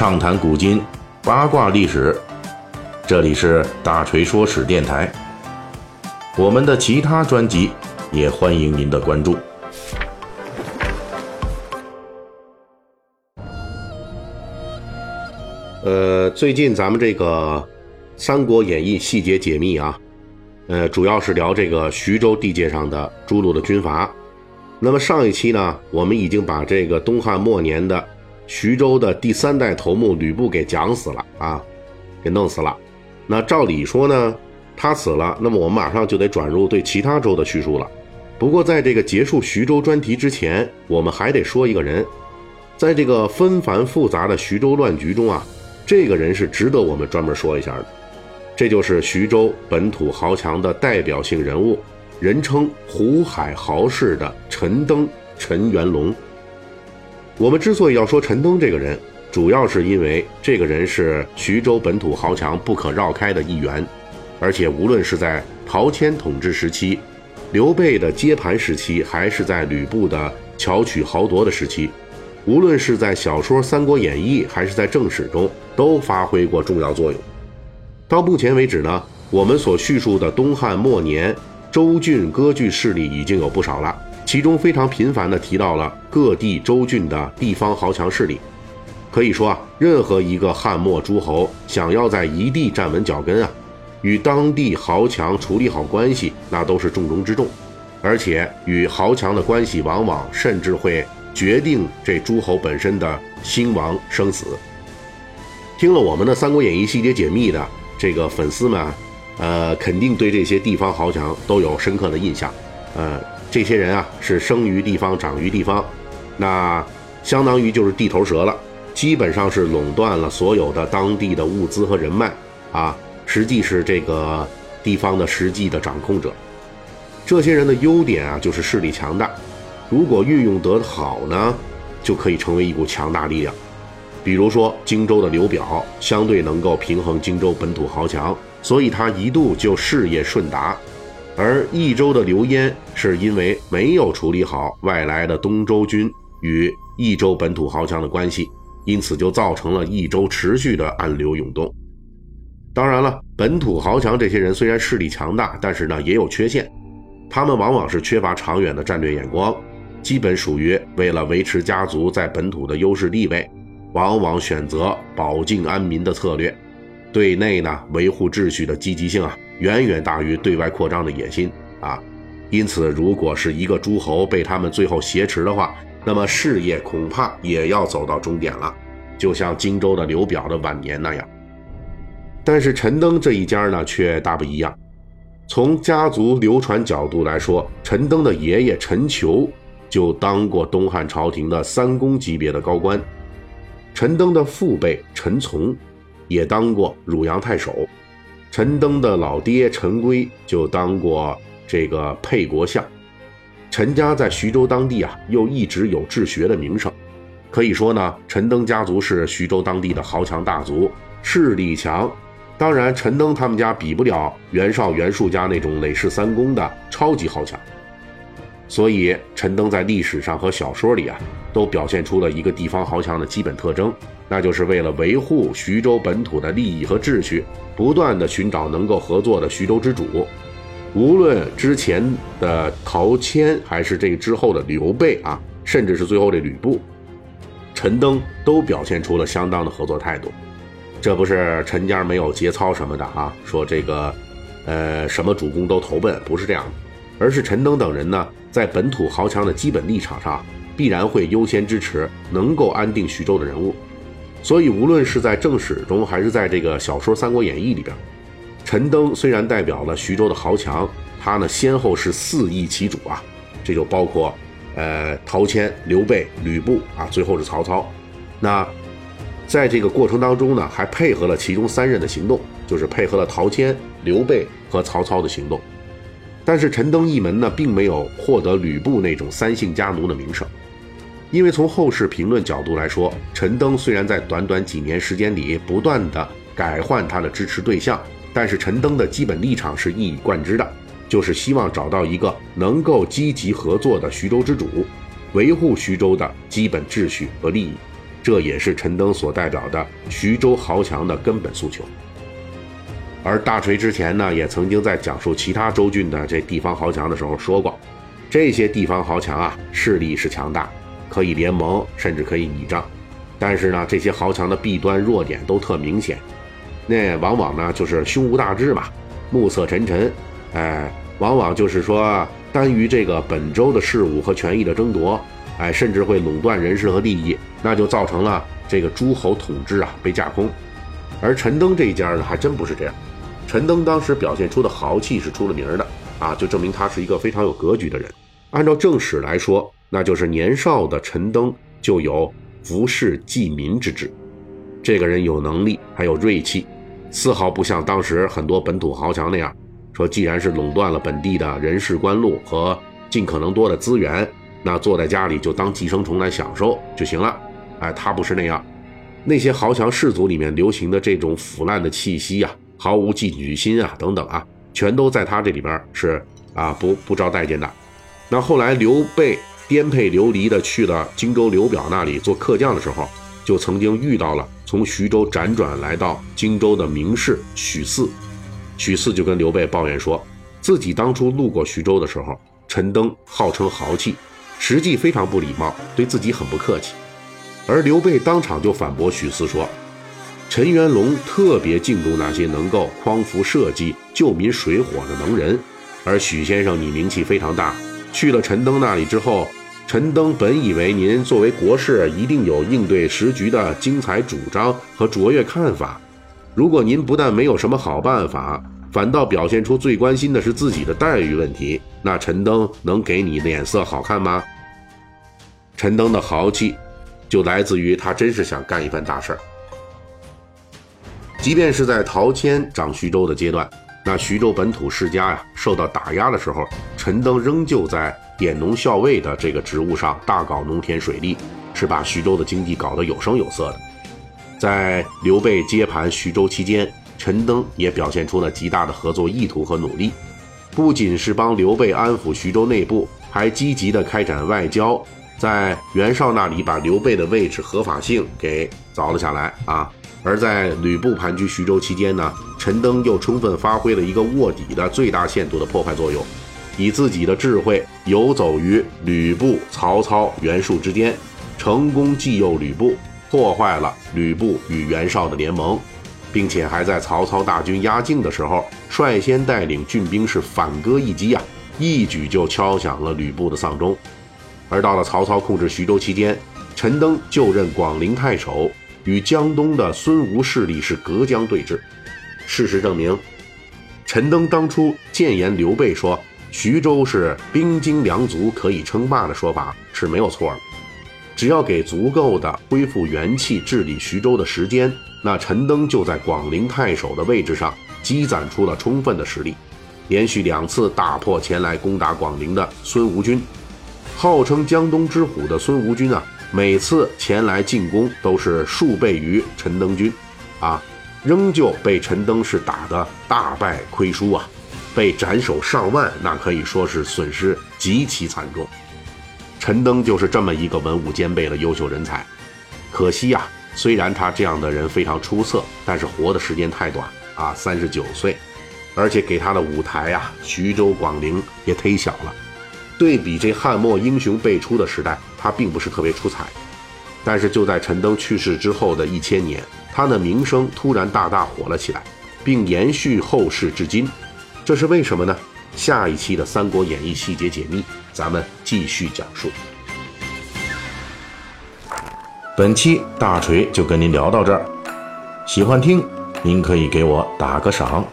畅谈古今，八卦历史。这里是大锤说史电台。我们的其他专辑也欢迎您的关注。呃，最近咱们这个《三国演义》细节解密啊，呃，主要是聊这个徐州地界上的诸路的军阀。那么上一期呢，我们已经把这个东汉末年的徐州的第三代头目吕布给讲死了啊，给弄死了。那照理说呢，他死了，那么我们马上就得转入对其他州的叙述了。不过在这个结束徐州专题之前，我们还得说一个人，在这个纷繁复杂的徐州乱局中啊，这个人是值得我们专门说一下的。这就是徐州本土豪强的代表性人物。人称湖海豪士的陈登陈元龙。我们之所以要说陈登这个人，主要是因为这个人是徐州本土豪强不可绕开的一员，而且无论是在陶谦统治时期、刘备的接盘时期，还是在吕布的巧取豪夺的时期，无论是在小说《三国演义》还是在正史中，都发挥过重要作用。到目前为止呢，我们所叙述的东汉末年。州郡割据势力已经有不少了，其中非常频繁地提到了各地州郡的地方豪强势力。可以说啊，任何一个汉末诸侯想要在一地站稳脚跟啊，与当地豪强处理好关系，那都是重中之重。而且与豪强的关系，往往甚至会决定这诸侯本身的兴亡生死。听了我们的《三国演义》细节解密的这个粉丝们。呃，肯定对这些地方豪强都有深刻的印象。呃，这些人啊是生于地方，长于地方，那相当于就是地头蛇了，基本上是垄断了所有的当地的物资和人脉啊，实际是这个地方的实际的掌控者。这些人的优点啊就是势力强大，如果运用得好呢，就可以成为一股强大力量。比如说荆州的刘表，相对能够平衡荆州本土豪强。所以他一度就事业顺达，而益州的刘焉是因为没有处理好外来的东周军与益州本土豪强的关系，因此就造成了益州持续的暗流涌动。当然了，本土豪强这些人虽然势力强大，但是呢也有缺陷，他们往往是缺乏长远的战略眼光，基本属于为了维持家族在本土的优势地位，往往选择保境安民的策略。对内呢，维护秩序的积极性啊，远远大于对外扩张的野心啊。因此，如果是一个诸侯被他们最后挟持的话，那么事业恐怕也要走到终点了，就像荆州的刘表的晚年那样。但是陈登这一家呢，却大不一样。从家族流传角度来说，陈登的爷爷陈求就当过东汉朝廷的三公级别的高官，陈登的父辈陈从。也当过汝阳太守，陈登的老爹陈规就当过这个沛国相。陈家在徐州当地啊，又一直有治学的名声，可以说呢，陈登家族是徐州当地的豪强大族，势力强。当然，陈登他们家比不了袁绍、袁术家那种累世三公的超级豪强。所以，陈登在历史上和小说里啊，都表现出了一个地方豪强的基本特征。那就是为了维护徐州本土的利益和秩序，不断的寻找能够合作的徐州之主。无论之前的陶谦，还是这之后的刘备啊，甚至是最后这吕布，陈登都表现出了相当的合作态度。这不是陈家没有节操什么的啊，说这个，呃，什么主公都投奔，不是这样的，而是陈登等人呢，在本土豪强的基本立场上，必然会优先支持能够安定徐州的人物。所以，无论是在正史中，还是在这个小说《三国演义》里边，陈登虽然代表了徐州的豪强，他呢先后是四义其主啊，这就包括，呃，陶谦、刘备、吕布啊，最后是曹操。那在这个过程当中呢，还配合了其中三人的行动，就是配合了陶谦、刘备和曹操的行动。但是陈登一门呢，并没有获得吕布那种三姓家奴的名声。因为从后世评论角度来说，陈登虽然在短短几年时间里不断的改换他的支持对象，但是陈登的基本立场是一以贯之的，就是希望找到一个能够积极合作的徐州之主，维护徐州的基本秩序和利益。这也是陈登所代表的徐州豪强的根本诉求。而大锤之前呢，也曾经在讲述其他州郡的这地方豪强的时候说过，这些地方豪强啊，势力是强大，可以联盟，甚至可以倚仗。但是呢，这些豪强的弊端弱点都特明显，那往往呢就是胸无大志嘛，暮色沉沉，哎，往往就是说耽于这个本州的事务和权益的争夺，哎，甚至会垄断人事和利益，那就造成了这个诸侯统治啊被架空。而陈登这一家呢，还真不是这样。陈登当时表现出的豪气是出了名的啊，就证明他是一个非常有格局的人。按照正史来说，那就是年少的陈登就有服侍济民之志。这个人有能力，还有锐气，丝毫不像当时很多本土豪强那样，说既然是垄断了本地的人事官禄和尽可能多的资源，那坐在家里就当寄生虫来享受就行了。哎，他不是那样。那些豪强氏族里面流行的这种腐烂的气息呀。毫无进取心啊，等等啊，全都在他这里边是啊不不招待见的。那后来刘备颠沛流离的去了荆州刘表那里做客将的时候，就曾经遇到了从徐州辗转来到荆州的名士许四。许四就跟刘备抱怨说，自己当初路过徐州的时候，陈登号称豪气，实际非常不礼貌，对自己很不客气。而刘备当场就反驳许四说。陈元龙特别敬重那些能够匡扶社稷、救民水火的能人，而许先生你名气非常大，去了陈登那里之后，陈登本以为您作为国士一定有应对时局的精彩主张和卓越看法，如果您不但没有什么好办法，反倒表现出最关心的是自己的待遇问题，那陈登能给你脸色好看吗？陈登的豪气，就来自于他真是想干一番大事儿。即便是在陶谦掌徐州的阶段，那徐州本土世家呀受到打压的时候，陈登仍旧在典农校尉的这个职务上大搞农田水利，是把徐州的经济搞得有声有色的。在刘备接盘徐州期间，陈登也表现出了极大的合作意图和努力，不仅是帮刘备安抚徐州内部，还积极的开展外交，在袁绍那里把刘备的位置合法性给凿了下来啊。而在吕布盘踞徐州期间呢，陈登又充分发挥了一个卧底的最大限度的破坏作用，以自己的智慧游走于吕布、曹操、袁术之间，成功继诱吕布，破坏了吕布与袁绍的联盟，并且还在曹操大军压境的时候，率先带领郡兵是反戈一击啊，一举就敲响了吕布的丧钟。而到了曹操控制徐州期间，陈登就任广陵太守。与江东的孙吴势力是隔江对峙。事实证明，陈登当初谏言刘备说徐州是兵精粮足可以称霸的说法是没有错的。只要给足够的恢复元气、治理徐州的时间，那陈登就在广陵太守的位置上积攒出了充分的实力，连续两次打破前来攻打广陵的孙吴军。号称江东之虎的孙吴军啊！每次前来进攻都是数倍于陈登军，啊，仍旧被陈登是打得大败亏输啊，被斩首上万，那可以说是损失极其惨重。陈登就是这么一个文武兼备的优秀人才，可惜呀，虽然他这样的人非常出色，但是活的时间太短啊，三十九岁，而且给他的舞台呀，徐州、广陵也忒小了。对比这汉末英雄辈出的时代，他并不是特别出彩。但是就在陈登去世之后的一千年，他的名声突然大大火了起来，并延续后世至今。这是为什么呢？下一期的《三国演义》细节解密，咱们继续讲述。本期大锤就跟您聊到这儿，喜欢听您可以给我打个赏。